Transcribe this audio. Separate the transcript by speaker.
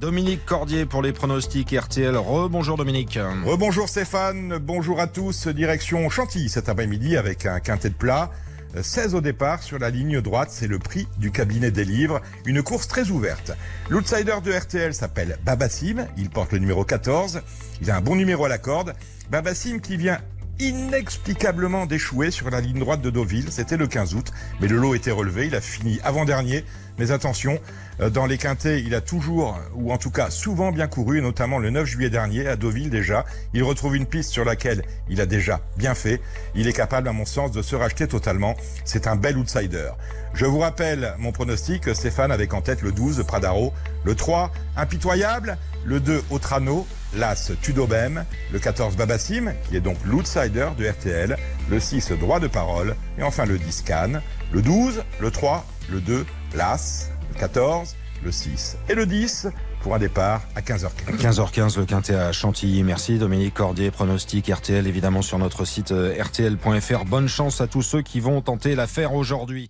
Speaker 1: Dominique Cordier pour les pronostics RTL. Rebonjour Dominique.
Speaker 2: Rebonjour Stéphane, bonjour à tous. Direction Chantilly cet après-midi avec un quintet de plat. 16 au départ sur la ligne droite, c'est le prix du cabinet des livres. Une course très ouverte. L'outsider de RTL s'appelle Babassim, il porte le numéro 14. Il a un bon numéro à la corde. Babassim qui vient inexplicablement d'échouer sur la ligne droite de Deauville. C'était le 15 août, mais le lot était relevé. Il a fini avant-dernier. Mais attention, euh, dans les quintés, il a toujours, ou en tout cas souvent bien couru, notamment le 9 juillet dernier à Deauville déjà. Il retrouve une piste sur laquelle il a déjà bien fait. Il est capable, à mon sens, de se racheter totalement. C'est un bel outsider. Je vous rappelle mon pronostic, Stéphane avec en tête le 12 Pradaro, le 3 Impitoyable, le 2 Otrano, l'As Tudobem, le 14 Babassim, qui est donc l'outsider de RTL, le 6 Droit de Parole, et enfin le 10 Cannes, le 12, le 3, le 2 l'As, le 14, le 6 et le 10 pour un départ à 15h15.
Speaker 1: 15h15, le quintet à Chantilly. Merci Dominique Cordier, pronostic RTL évidemment sur notre site euh, rtl.fr. Bonne chance à tous ceux qui vont tenter l'affaire aujourd'hui.